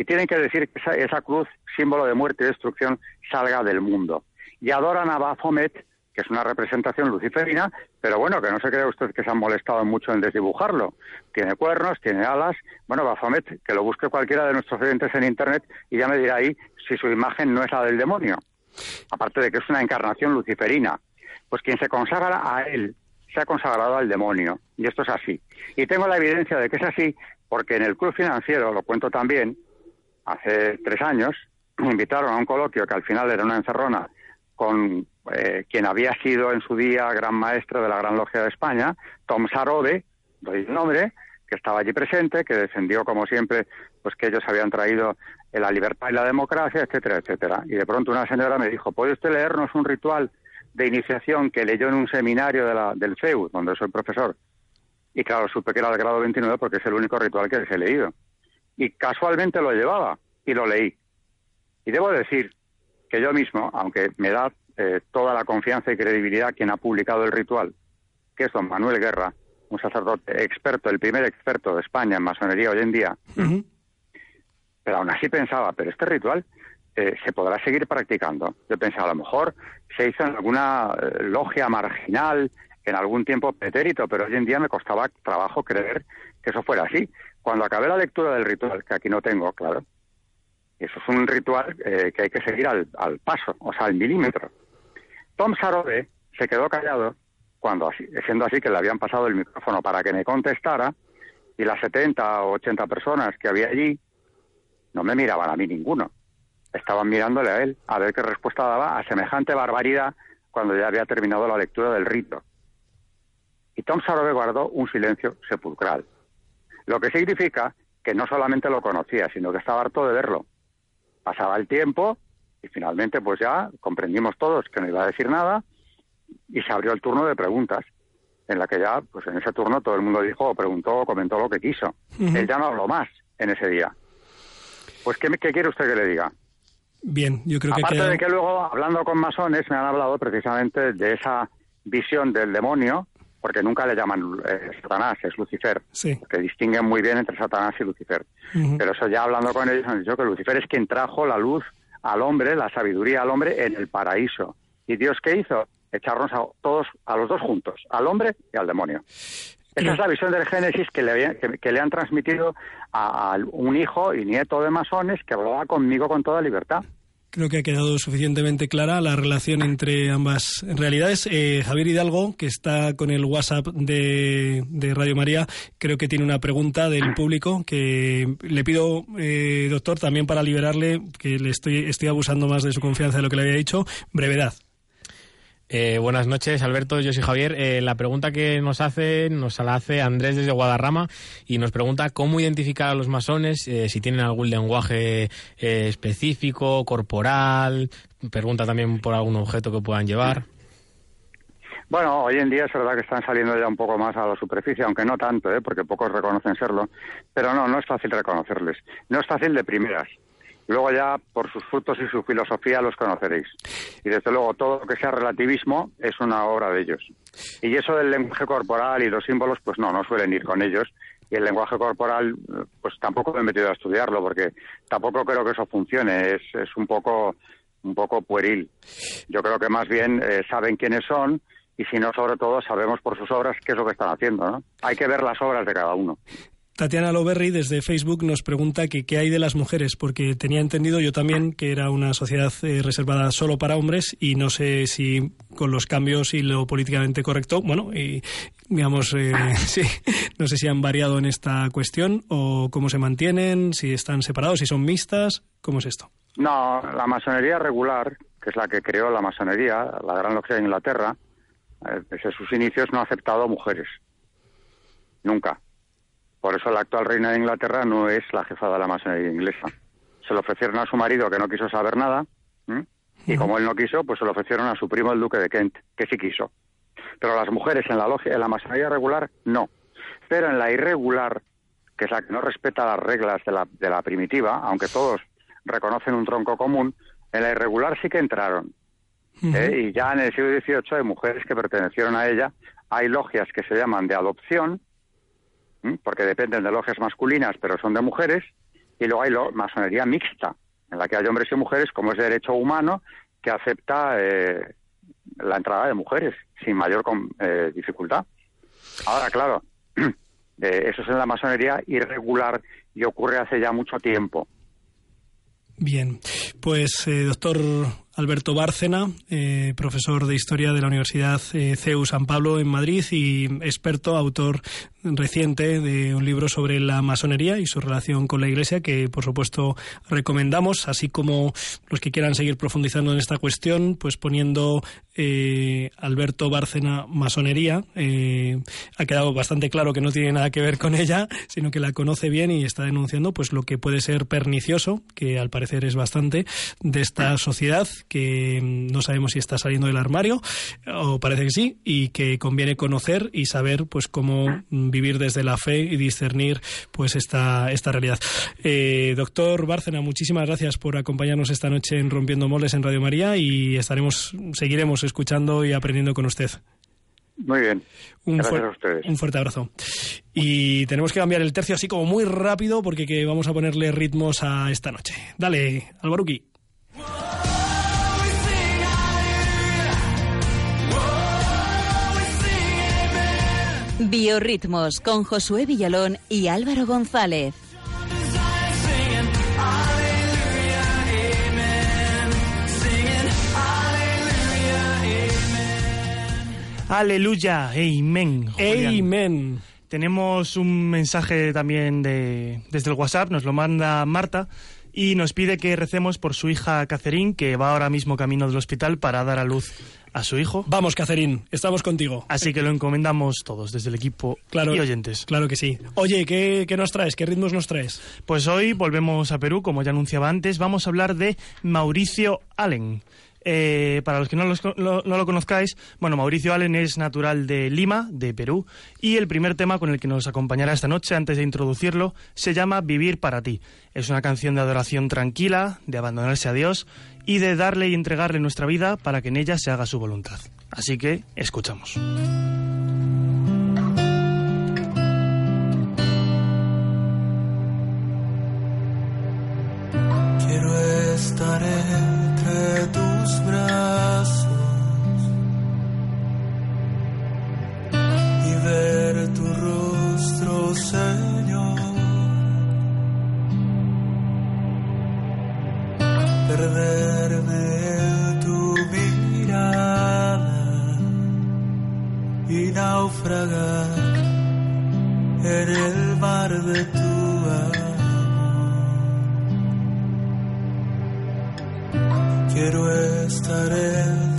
y tienen que decir que esa, cruz, símbolo de muerte y destrucción, salga del mundo. Y adoran a Baphomet, que es una representación luciferina, pero bueno, que no se cree usted que se han molestado mucho en desdibujarlo. Tiene cuernos, tiene alas. Bueno, Baphomet, que lo busque cualquiera de nuestros oyentes en Internet y ya me dirá ahí si su imagen no es la del demonio. Aparte de que es una encarnación luciferina. Pues quien se consagra a él se ha consagrado al demonio. Y esto es así. Y tengo la evidencia de que es así porque en el club financiero, lo cuento también, hace tres años, (clears throat) me invitaron a un coloquio que al final era una encerrona con eh, quien había sido en su día gran maestro de la Gran Logia de España, Tom Sarobe, doy el nombre, que estaba allí presente, que defendió como siempre pues que ellos habían traído la libertad y la democracia, etcétera, etcétera. Y de pronto una señora me dijo, ¿puede usted leernos un ritual de iniciación que leyó en un seminario de la, del CEU, donde soy profesor? Y claro, supe que era del grado 29 porque es el único ritual que les he leído y casualmente lo llevaba y lo leí. Y debo decir que yo mismo, aunque me da eh, toda la confianza y credibilidad quien ha publicado el ritual, que es don Manuel Guerra, un sacerdote experto, el primer experto de España en masonería hoy en día, pero aún así pensaba, pero este ritual eh, se podrá seguir practicando. Yo pensaba, a lo mejor se hizo en alguna eh, logia marginal, en algún tiempo pretérito, pero hoy en día me costaba trabajo creer que eso fuera así. Cuando acabé la lectura del ritual, que aquí no tengo, claro, eso es un ritual eh, que hay que seguir al, paso, o sea, al milímetro. Tom Sarobe se quedó callado cuando, siendo así que le habían pasado el micrófono para que me contestara, y las 70 o 80 personas que había allí no me miraban a mí ninguno. Estaban mirándole a él a ver qué respuesta daba a semejante barbaridad cuando ya había terminado la lectura del rito. Y Tom Sarobe guardó un silencio sepulcral. Lo que significa que no solamente lo conocía, sino que estaba harto de verlo. Pasaba el tiempo y finalmente pues ya comprendimos todos que no iba a decir nada y se abrió el turno de preguntas en la que ya, pues en ese turno todo el mundo dijo, preguntó, o comentó lo que quiso. Él ya no habló más en ese día. Pues, ¿qué, ¿qué, quiere usted que le diga? Bien, yo creo que... Aparte de que luego, hablando con masones, me han hablado precisamente de esa visión del demonio porque nunca le llaman eh, Satanás, es Lucifer, que distinguen muy bien entre Satanás y Lucifer. Pero eso ya hablando con ellos han dicho que Lucifer es quien trajo la luz al hombre, la sabiduría al hombre en el paraíso. ¿Y Dios qué hizo? Echarnos a todos, a los dos juntos, al hombre y al demonio. Esa es la visión del Génesis que le, que, le han transmitido a, a, un hijo y nieto de masones que hablaba conmigo con toda libertad. Creo que ha quedado suficientemente clara la relación entre ambas realidades. Eh, Javier Hidalgo, que está con el WhatsApp de, Radio María, creo que tiene una pregunta del público que le pido, eh, doctor, también para liberarle, que le estoy, estoy abusando más de su confianza de lo que le había dicho, brevedad. Eh, buenas noches, Alberto. Yo soy Javier. Eh, la pregunta que nos hace nos la hace Andrés desde Guadarrama y nos pregunta cómo identificar a los masones, eh, si tienen algún lenguaje específico, corporal. Pregunta también por algún objeto que puedan llevar. Bueno, hoy en día es verdad que están saliendo ya un poco más a la superficie, aunque no tanto, porque pocos reconocen serlo. Pero no, no es fácil reconocerles. No es fácil de primeras. Luego ya por sus frutos y su filosofía los conoceréis. Y desde luego todo lo que sea relativismo es una obra de ellos. Y eso del lenguaje corporal y los símbolos, pues no, no suelen ir con ellos. Y el lenguaje corporal, pues tampoco me he metido a estudiarlo, porque tampoco creo que eso funcione. Es, es un poco un poco pueril. Yo creo que más bien eh, saben quiénes son y si no, sobre todo, sabemos por sus obras qué es lo que están haciendo. ¿no? Hay que ver las obras de cada uno. Tatiana Loberry desde Facebook nos pregunta que qué hay de las mujeres, porque tenía entendido yo también que era una sociedad eh, reservada solo para hombres y no sé si con los cambios y lo políticamente correcto, bueno, y digamos, eh, (laughs) sí, no sé si han variado en esta cuestión o cómo se mantienen, si están separados, si son mixtas, ¿cómo es esto? No, la masonería regular, que es la que creó la masonería, la Gran Logia de Inglaterra, eh, desde sus inicios no ha aceptado mujeres. Nunca. Por eso la actual reina de Inglaterra no es la jefa de la masonería inglesa. Se lo ofrecieron a su marido que no quiso saber nada, y como él no quiso, pues se lo ofrecieron a su primo el duque de Kent, que sí quiso. Pero las mujeres en la logia, en la masonería regular, no. Pero en la irregular, que es la que no respeta las reglas de la, de la primitiva, aunque todos reconocen un tronco común, en la irregular sí que entraron. ¿eh? Y ya en el siglo XVIII hay mujeres que pertenecieron a ella. Hay logias que se llaman de adopción, porque dependen de logias masculinas, pero son de mujeres, y luego hay masonería mixta, en la que hay hombres y mujeres, como es derecho humano, que acepta eh, la entrada de mujeres sin mayor eh, dificultad. Ahora, claro, (clears throat) eso es en la masonería irregular y ocurre hace ya mucho tiempo. Bien, pues eh, doctor Alberto Bárcena, eh, profesor de Historia de la Universidad eh, CEU San Pablo en Madrid y experto, autor reciente de un libro sobre la masonería y su relación con la Iglesia, que por supuesto recomendamos, así como los que quieran seguir profundizando en esta cuestión, pues poniendo eh, Alberto Bárcena Masonería. Eh, ha quedado bastante claro que no tiene nada que ver con ella, sino que la conoce bien y está denunciando pues lo que puede ser pernicioso, que al parecer es bastante, de esta sociedad que no sabemos si está saliendo del armario, o parece que sí, y que conviene conocer y saber pues cómo vivir desde la fe y discernir pues esta, esta realidad. Eh, doctor Bárcena, muchísimas gracias por acompañarnos esta noche en Rompiendo Moles en Radio María y estaremos, seguiremos escuchando y aprendiendo con usted. Muy bien. Un, Gracias a ustedes. un fuerte abrazo. Y tenemos que cambiar el tercio así como muy rápido porque que vamos a ponerle ritmos a esta noche. Dale, Albaruki. Biorritmos con Josué Villalón y Álvaro González. Aleluya, amén. Amen. Tenemos un mensaje también de, desde el WhatsApp, nos lo manda Marta y nos pide que recemos por su hija Cacerín, que va ahora mismo camino del hospital para dar a luz a su hijo. Vamos, Cacerín, estamos contigo. Así que lo encomendamos todos desde el equipo Claro, y oyentes. Claro que sí. Oye, ¿qué, ¿qué nos traes? ¿Qué ritmos nos traes? Pues hoy volvemos a Perú, como ya anunciaba antes, vamos a hablar de Mauricio Allen. Eh, para los que no, no lo conozcáis, bueno, Mauricio Allen es natural de Lima, de Perú, y el primer tema con el que nos acompañará esta noche, antes de introducirlo, se llama Vivir para ti. Es una canción de adoración tranquila, de abandonarse a Dios y de darle y entregarle nuestra vida para que en ella se haga su voluntad. Así que, escuchamos. Quiero estar entre tus brazos y ver tu rostro, Señor. Perderme en tu mirada y naufragar en el mar de tu amor. Quiero estar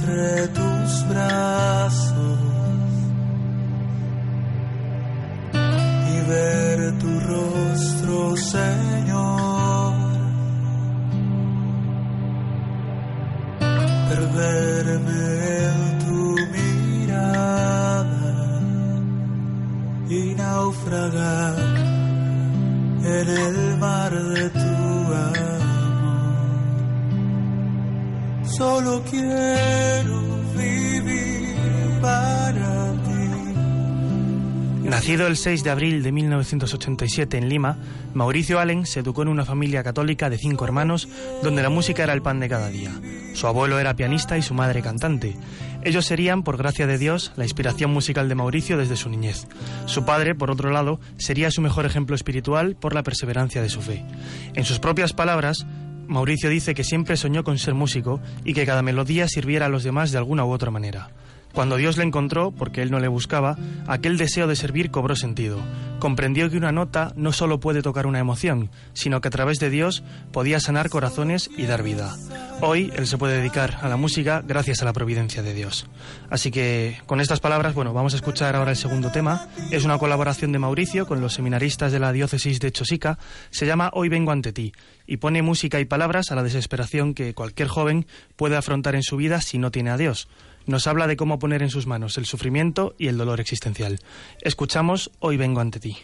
6 de abril de 1987 en Lima, Mauricio Allen se educó en una familia católica de cinco hermanos donde la música era el pan de cada día. Su abuelo era pianista y su madre cantante. Ellos serían, por gracia de Dios, la inspiración musical de Mauricio desde su niñez. Su padre, por otro lado, sería su mejor ejemplo espiritual por la perseverancia de su fe. En sus propias palabras, Mauricio dice que siempre soñó con ser músico y que cada melodía sirviera a los demás de alguna u otra manera. Cuando Dios le encontró, porque él no le buscaba, aquel deseo de servir cobró sentido. Comprendió que una nota no solo puede tocar una emoción, sino que a través de Dios podía sanar corazones y dar vida. Hoy él se puede dedicar a la música gracias a la providencia de Dios. Así que con estas palabras, bueno, vamos a escuchar ahora el segundo tema. Es una colaboración de Mauricio con los seminaristas de la diócesis de Chosica. Se llama Hoy vengo ante ti y pone música y palabras a la desesperación que cualquier joven puede afrontar en su vida si no tiene a Dios nos habla de cómo poner en sus manos el sufrimiento y el dolor existencial. Escuchamos Hoy vengo ante ti.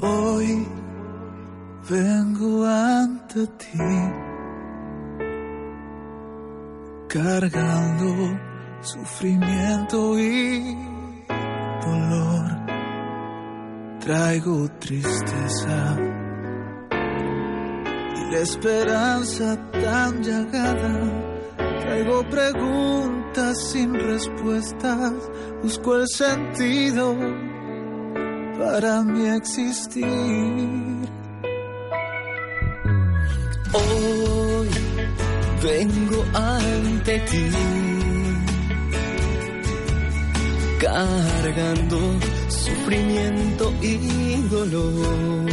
Hoy vengo ante ti, cargando sufrimiento y dolor. Traigo tristeza y la esperanza tan llagada Traigo preguntas sin respuestas, busco el sentido para mi existir. Hoy vengo ante ti, cargando sufrimiento y dolor.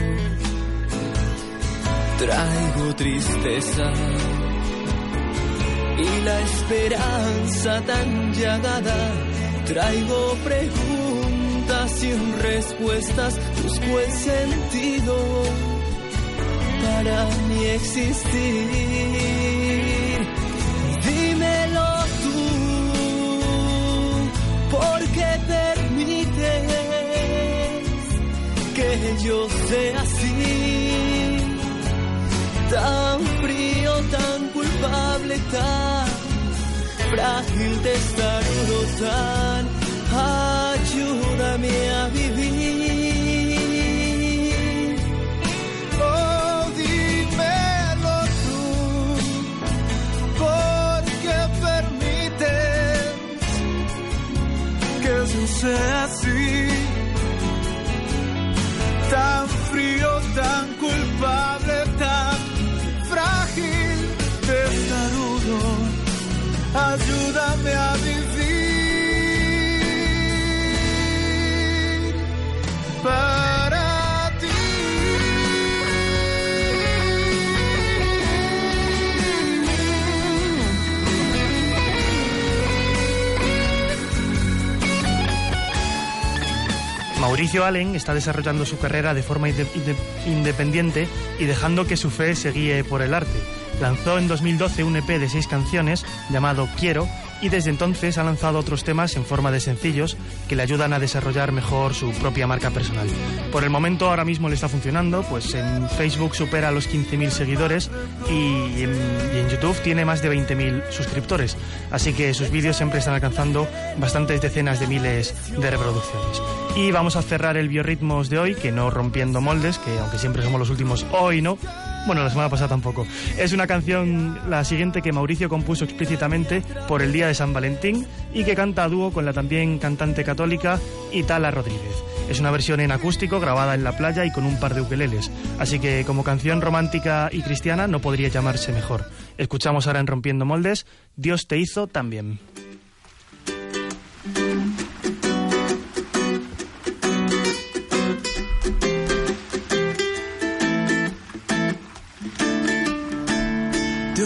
Traigo tristeza y la esperanza tan llagada. Traigo preguntas sin respuestas, busco el sentido para mi existir. Dímelo tú, ¿por qué permites que yo sea así? Tan frío, tan culpable, tan frágil, testarudo, tan ayúdame a vivir. Oh, dímelo tú, ¿por qué permites que sea así? Ayúdame a vivir para ti. Mauricio Allen está desarrollando su carrera de forma inde- inde- independiente y dejando que su fe se guíe por el arte. Lanzó en 2012 un EP de seis canciones llamado Quiero y desde entonces ha lanzado otros temas en forma de sencillos que le ayudan a desarrollar mejor su propia marca personal. Por el momento ahora mismo le está funcionando, pues en Facebook supera los 15.000 seguidores y en, YouTube tiene más de 20.000 suscriptores, así que sus vídeos siempre están alcanzando bastantes decenas de miles de reproducciones. Y vamos a cerrar el biorritmos de hoy, que no rompiendo moldes, que aunque siempre somos los últimos, hoy no. Bueno, la semana pasada tampoco. Es una canción, la siguiente, que Mauricio compuso explícitamente por el día de San Valentín y que canta a dúo con la también cantante católica Itala Rodríguez. Es una versión en acústico grabada en la playa y con un par de ukeleles. Así que como canción romántica y cristiana no podría llamarse mejor. Escuchamos ahora en Rompiendo Moldes, Dios te hizo también.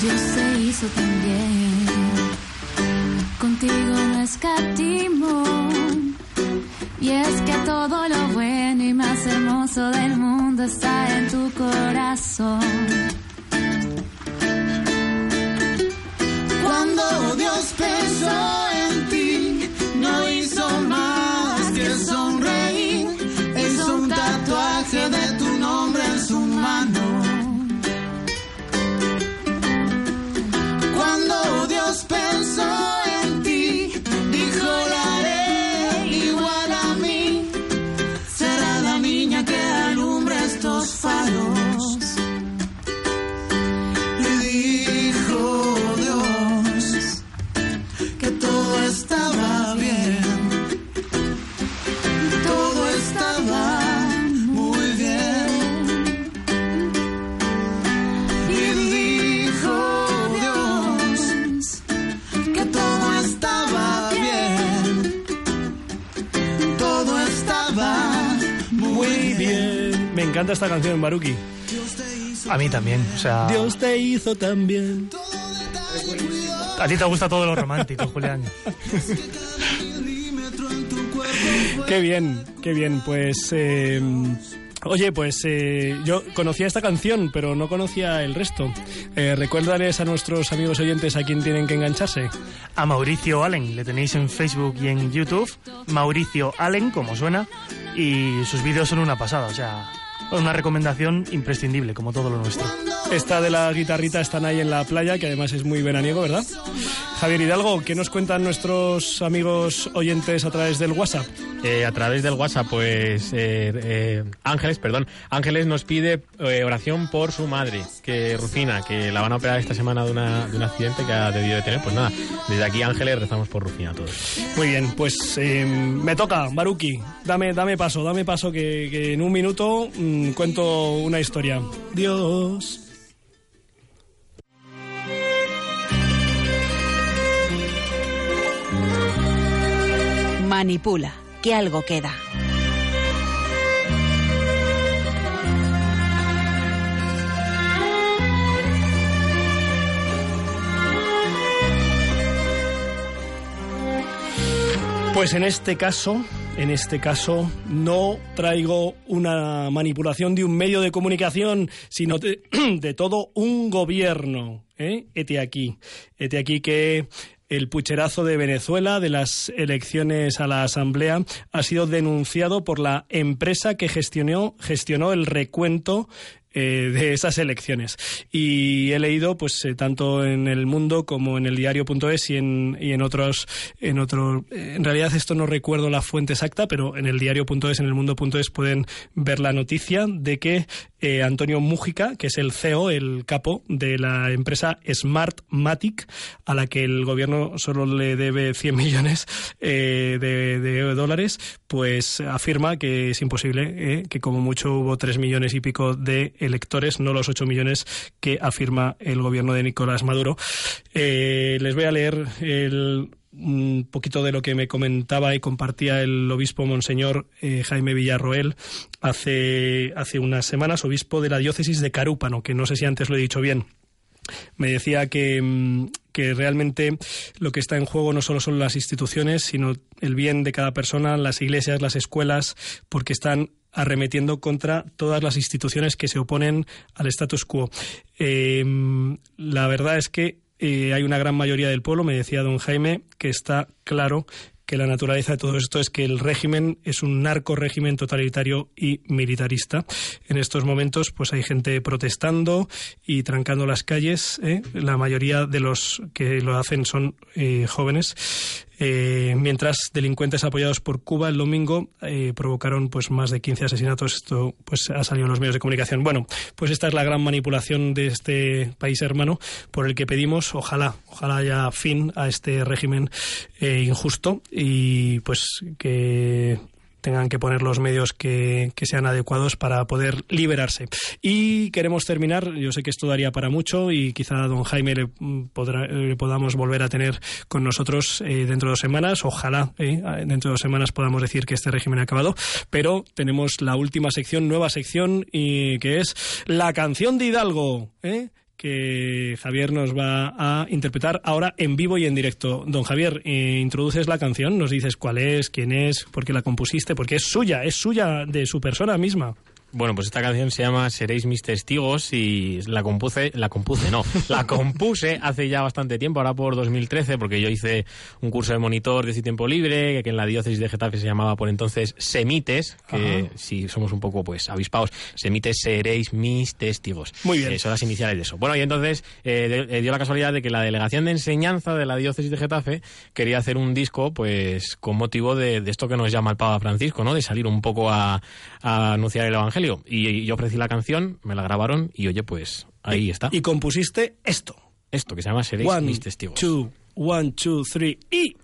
Dios se hizo también. Contigo no escatimo. Y es que todo lo bueno y más hermoso del mundo está en tu corazón. Cuando Dios pensó Cuando encanta esta canción, Baruki. A mí también, o sea... Dios te hizo también. A ti te gusta todo lo romántico, Julián. Qué bien, qué bien. Pues, eh, oye, pues eh, yo conocía esta canción, pero no conocía el resto. Eh, recuérdales a nuestros amigos oyentes a quién tienen que engancharse. A Mauricio Allen, le tenéis en Facebook y en YouTube. Mauricio Allen, como suena. Y sus vídeos son una pasada, o sea, una recomendación imprescindible, como todo lo nuestro. Esta de la guitarrita están ahí en la playa, que además es muy veraniego, ¿verdad? Javier Hidalgo, ¿qué nos cuentan nuestros amigos oyentes a través del WhatsApp? Eh, a través del WhatsApp, pues eh, eh, Ángeles, perdón, Ángeles nos pide eh, oración por su madre, que Rufina, que la van a operar esta semana de, una, de un accidente que ha debido de tener. Pues nada, desde aquí Ángeles rezamos por Rufina a todos. Muy bien, pues eh, me toca, Baruki. Dame, dame paso, dame paso, que, que en un minuto mm, cuento una historia. Dios. Manipula, que algo queda. Pues en este caso, en este caso, no traigo una manipulación de un medio de comunicación, sino de, (clears throat) todo un gobierno. ¿eh? Aquí. Hete aquí que el pucherazo de Venezuela de las elecciones a la Asamblea ha sido denunciado por la empresa que gestionó, gestionó el recuento eh, de esas elecciones. Y he leído, pues, eh, tanto en el mundo como en el diario.es y en, y en otros, en otro, eh, en realidad esto no recuerdo la fuente exacta, pero en el diario.es, en el mundo.es pueden ver la noticia de que Antonio Mújica, que es el CEO, el capo de la empresa Smartmatic, a la que el gobierno solo le debe 100 millones de, de dólares, pues afirma que es imposible, que como mucho hubo 3 millones y pico de electores, no los 8 millones que afirma el gobierno de Nicolás Maduro. Eh, les voy a leer el un poquito de lo que me comentaba y compartía el obispo Monseñor eh, Jaime Villarroel hace, hace unas semanas, obispo de la diócesis de Carúpano, que no sé si antes lo he dicho bien. Me decía que, mm, que realmente lo que está en juego no solo son las instituciones, sino el bien de cada persona, las iglesias, las escuelas, porque están arremetiendo contra todas las instituciones que se oponen al status quo. Eh, la verdad es que eh, hay una gran mayoría del pueblo, me decía don Jaime, que está claro que la naturaleza de todo esto es que el régimen es un narco régimen totalitario y militarista. En estos momentos, pues hay gente protestando y trancando las calles. ¿eh? La mayoría de los que lo hacen son eh, jóvenes. Eh, mientras delincuentes apoyados por Cuba el domingo eh, provocaron pues más de 15 asesinatos. Esto pues ha salido en los medios de comunicación. Bueno, pues esta es la gran manipulación de este país hermano por el que pedimos, ojalá, ojalá haya fin a este régimen eh, injusto y pues que tengan que poner los medios que, que, sean adecuados para poder liberarse. Y queremos terminar, yo sé que esto daría para mucho y quizá a don Jaime le, podrá, le podamos volver a tener con nosotros eh, dentro de dos semanas, ojalá eh, dentro de dos semanas podamos decir que este régimen ha acabado, pero tenemos la última sección, nueva sección, y que es la canción de Hidalgo. ¿eh? Que Javier nos va a interpretar ahora en vivo y en directo. Don Javier, eh, introduces la canción, nos dices cuál es, quién es, por qué la compusiste, porque es suya, es suya de su persona misma. Bueno, pues esta canción se llama Seréis mis testigos y la compuse, la compuse, no, (laughs) la compuse hace ya bastante tiempo, ahora por 2013, porque yo hice un curso de monitor de tiempo libre, que en la diócesis de Getafe se llamaba por entonces Semites, que si somos un poco pues avispados, Semites seréis mis testigos. Muy bien. Eh, son las iniciales de eso. Bueno, y entonces eh, de- eh, dio la casualidad de que la delegación de enseñanza de la diócesis de Getafe quería hacer un disco, pues con motivo de, de esto que nos llama el Papa Francisco, ¿no? De salir un poco a, a anunciar el Evangelio. Y, yo ofrecí la canción, me la grabaron y oye, pues ahí está. Y compusiste esto. Esto que se llama Seréis One, mis testigos. two, one, two, three, y...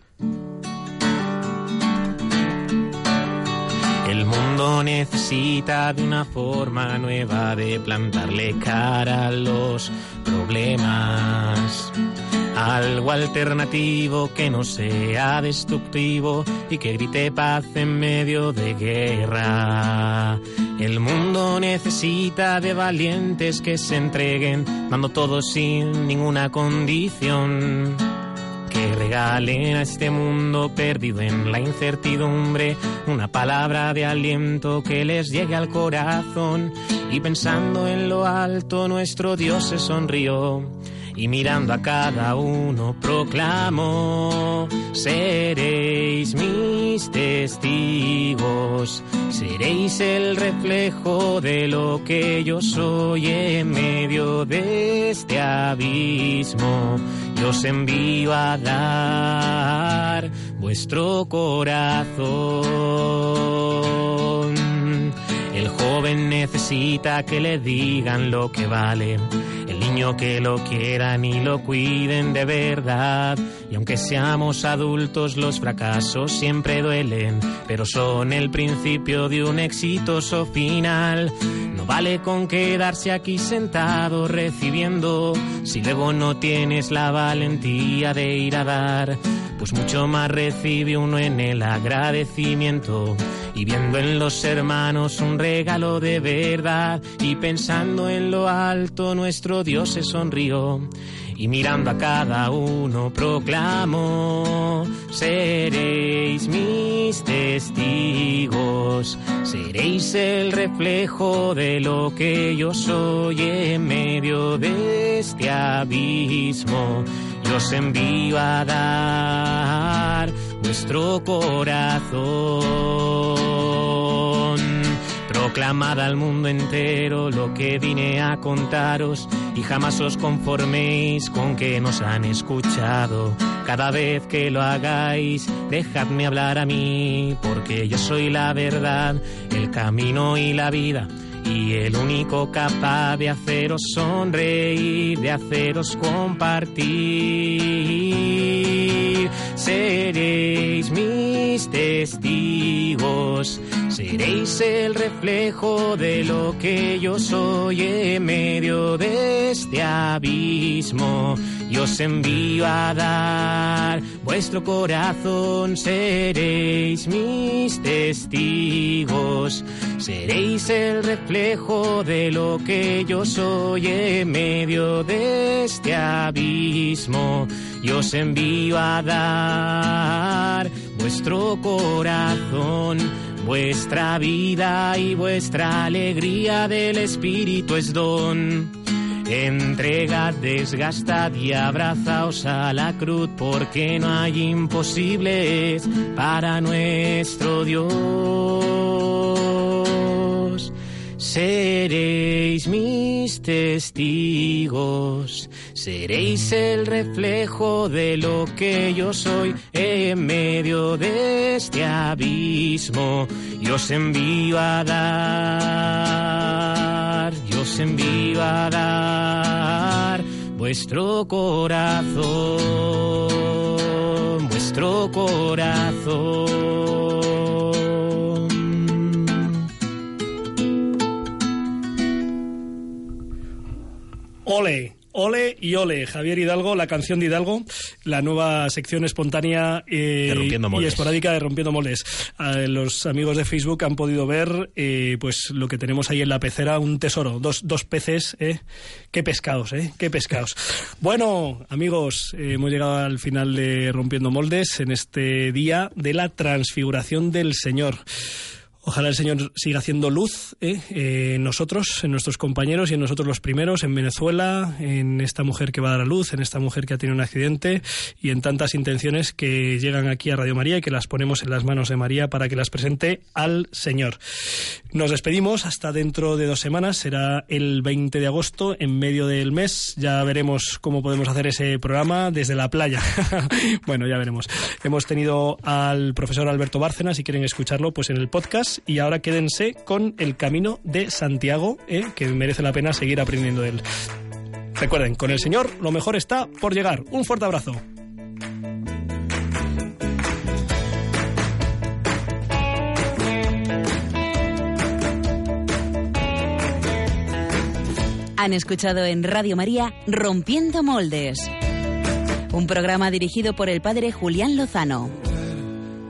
El mundo necesita de una forma nueva de plantarle cara a los problemas. Algo alternativo que no sea destructivo y que grite paz en medio de guerra. El mundo necesita de valientes que se entreguen, dando todo sin ninguna condición. Que regalen a este mundo perdido en la incertidumbre una palabra de aliento que les llegue al corazón. Y pensando en lo alto nuestro Dios se sonrió y mirando a cada uno proclamó seréis mis testigos seréis el reflejo de lo que yo soy en medio de este abismo yo os envío a dar vuestro corazón. El joven necesita que le digan lo que vale. Que lo quieran y lo cuiden de verdad. Y aunque seamos adultos, los fracasos siempre duelen, pero son el principio de un exitoso final. No vale con quedarse aquí sentado recibiendo si luego no tienes la valentía de ir a dar. Pues mucho más recibe uno en el agradecimiento. Y viendo en los hermanos un regalo de verdad y pensando en lo alto nuestro Dios se sonrió. Y mirando a cada uno proclamó seréis mis testigos seréis el reflejo de lo que yo soy en medio de este abismo os envío a dar vuestro corazón Proclamad al mundo entero lo que vine a contaros y jamás os conforméis con que nos han escuchado. Cada vez que lo hagáis, dejadme hablar a mí, porque yo soy la verdad, el camino y la vida. Y el único capaz de haceros sonreír, de haceros compartir. Seréis mis testigos, seréis el reflejo de lo que yo soy en medio de este abismo. Y os envío a dar vuestro corazón, seréis mis testigos, seréis el reflejo de lo que yo soy en medio de este abismo. Y os envío a dar vuestro corazón. Vuestra vida y vuestra alegría del Espíritu es don. Entregad, desgastad y abrazaos a la cruz, porque no hay imposibles para nuestro Dios. Seréis mis testigos, seréis el reflejo de lo que yo soy en medio de este abismo. Y os envío a dar, yo os envío a dar vuestro corazón, vuestro corazón. Ole, Ole y Ole, Javier Hidalgo, la canción de Hidalgo, la nueva sección espontánea eh, y esporádica de Rompiendo Moldes. Eh, los amigos de Facebook han podido ver eh, pues lo que tenemos ahí en la pecera, un tesoro, dos, dos peces, ¿eh? Qué pescados, ¿eh? Qué pescados. Bueno, amigos, hemos llegado al final de Rompiendo Moldes en este día de la transfiguración del Señor. Ojalá el Señor siga haciendo luz ¿eh? Eh, en nosotros, en nuestros compañeros y en nosotros los primeros, en Venezuela, en esta mujer que va a dar a luz, en esta mujer que ha tenido un accidente y en tantas intenciones que llegan aquí a Radio María y que las ponemos en las manos de María para que las presente al Señor. Nos despedimos hasta dentro de dos semanas, será el 20 de agosto, en medio del mes. Ya veremos cómo podemos hacer ese programa desde la playa. (laughs) bueno, ya veremos. Hemos tenido al profesor Alberto Bárcena, si quieren escucharlo, pues en el podcast. Y ahora quédense con el camino de Santiago, ¿eh? que merece la pena seguir aprendiendo de él. Recuerden, con el Señor lo mejor está por llegar. Un fuerte abrazo. Han escuchado en Radio María Rompiendo Moldes. Un programa dirigido por el padre Julián Lozano.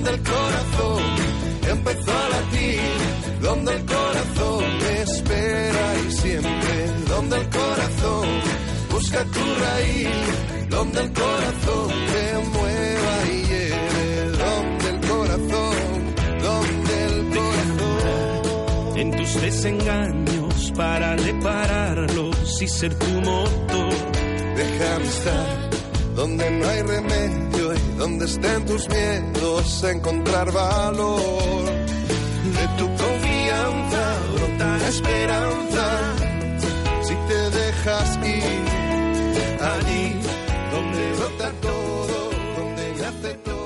Donde el corazón empezó a latir, donde el corazón me espera y siempre, donde el corazón busca tu raíz, donde el corazón te mueva y lleve, donde el corazón, donde el corazón. En tus desengaños para repararlos y ser tu motor. Déjame estar donde no hay remedio donde estén tus miedos, encontrar valor. De tu confianza brota la esperanza. Si te dejas ir allí donde brota todo, donde nace todo.